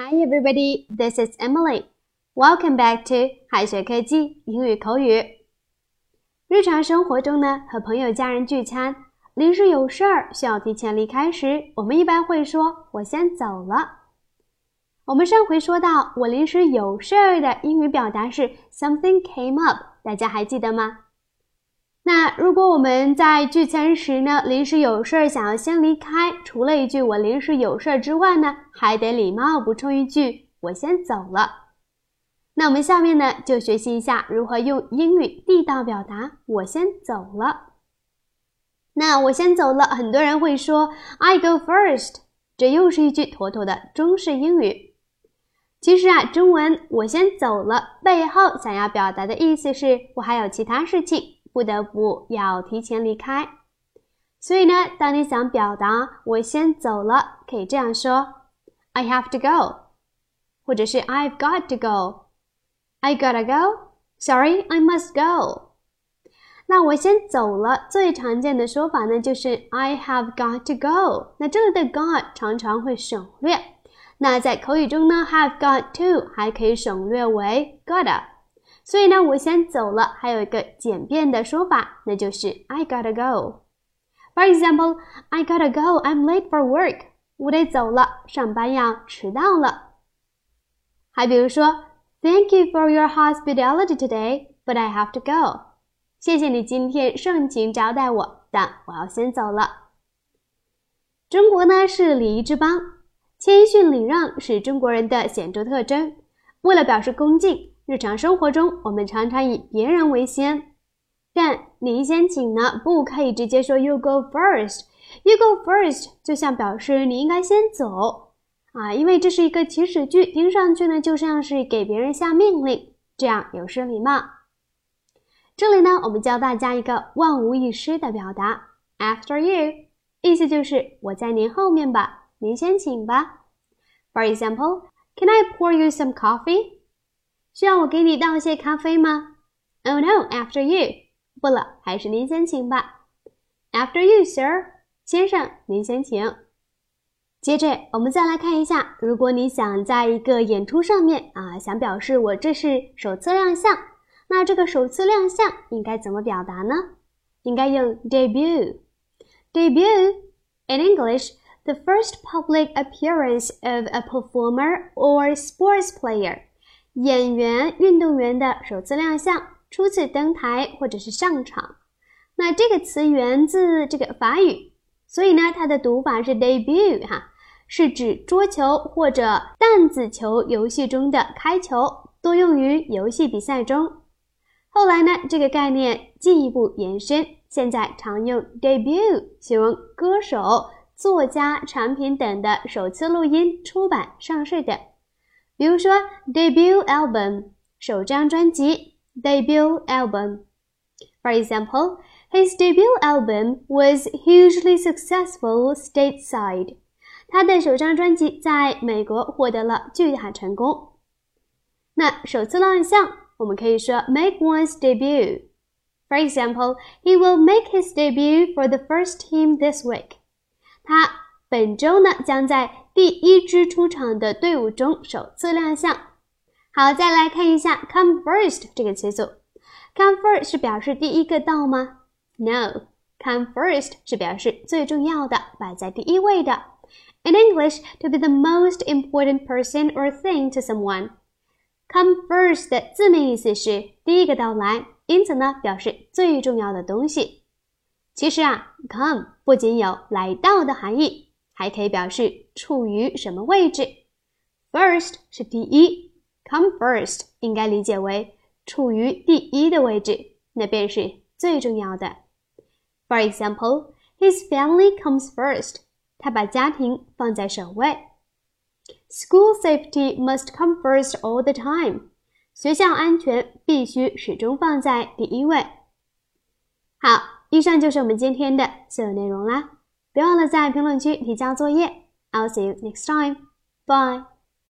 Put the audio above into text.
Hi everybody, this is Emily. Welcome back to 海学科技英语口语。日常生活中呢，和朋友、家人聚餐，临时有事儿需要提前离开时，我们一般会说“我先走了”。我们上回说到，我临时有事儿的英语表达是 “something came up”，大家还记得吗？那如果我们在聚餐时呢，临时有事儿想要先离开，除了一句“我临时有事儿”之外呢，还得礼貌补充一句“我先走了”。那我们下面呢，就学习一下如何用英语地道表达“我先走了”。那我先走了，很多人会说 “I go first”，这又是一句妥妥的中式英语。其实啊，中文“我先走了”背后想要表达的意思是我还有其他事情。不得不要提前离开，所以呢，当你想表达我先走了，可以这样说：I have to go，或者是 I've got to go，I gotta go，Sorry，I must go。那我先走了，最常见的说法呢就是 I have got to go。那这里的 got 常常会省略，那在口语中呢，have got to 还可以省略为 gotta。所以呢，我先走了。还有一个简便的说法，那就是 I gotta go。For example, I gotta go. I'm late for work. 我得走了，上班要迟到了。还比如说，Thank you for your hospitality today, but I have to go. 谢谢你今天盛情招待我，但我要先走了。中国呢是礼仪之邦，谦逊礼让是中国人的显著特征。为了表示恭敬。日常生活中，我们常常以别人为先，但您先请呢，不可以直接说 “you go first”。“you go first” 就像表示你应该先走啊，因为这是一个祈使句，听上去呢就像是给别人下命令，这样有失礼貌。这里呢，我们教大家一个万无一失的表达：“after you”，意思就是我在您后面吧，您先请吧。For example，“Can I pour you some coffee？” 需要我给你倒些咖啡吗？Oh no, after you. 不了，还是您先请吧。After you, sir. 先生，您先请。接着，我们再来看一下，如果你想在一个演出上面啊，想表示我这是首次亮相，那这个首次亮相应该怎么表达呢？应该用 debut. Debut in English, the first public appearance of a performer or sports player. 演员、运动员的首次亮相、初次登台或者是上场，那这个词源自这个法语，所以呢，它的读法是 debut 哈，是指桌球或者弹子球游戏中的开球，多用于游戏比赛中。后来呢，这个概念进一步延伸，现在常用 debut 形容歌手、作家、产品等的首次录音、出版、上市等。比如说，debut album 首张专辑，debut album。For example, his debut album was hugely successful stateside. 他的首张专辑在美国获得了巨大成功。那首次亮相，我们可以说 make one's debut. For example, he will make his debut for the first team this week. 他本周呢将在 第一支出场的队伍中首次亮相。好，再来看一下 come first 这个词组。come first 是表示第一个到吗？No，come first 是表示最重要的，摆在第一位的。In English, to be the most important person or thing to someone. Come first 的字面意思是第一个到来，因此呢表示最重要的东西。其实啊，come 不仅有来到的含义。还可以表示处于什么位置。First 是第一，come first 应该理解为处于第一的位置，那便是最重要的。For example, his family comes first. 他把家庭放在首位。School safety must come first all the time. 学校安全必须始终放在第一位。好，以上就是我们今天的所有内容啦。别忘了在评论区提交作业。I'll see you next time. Bye.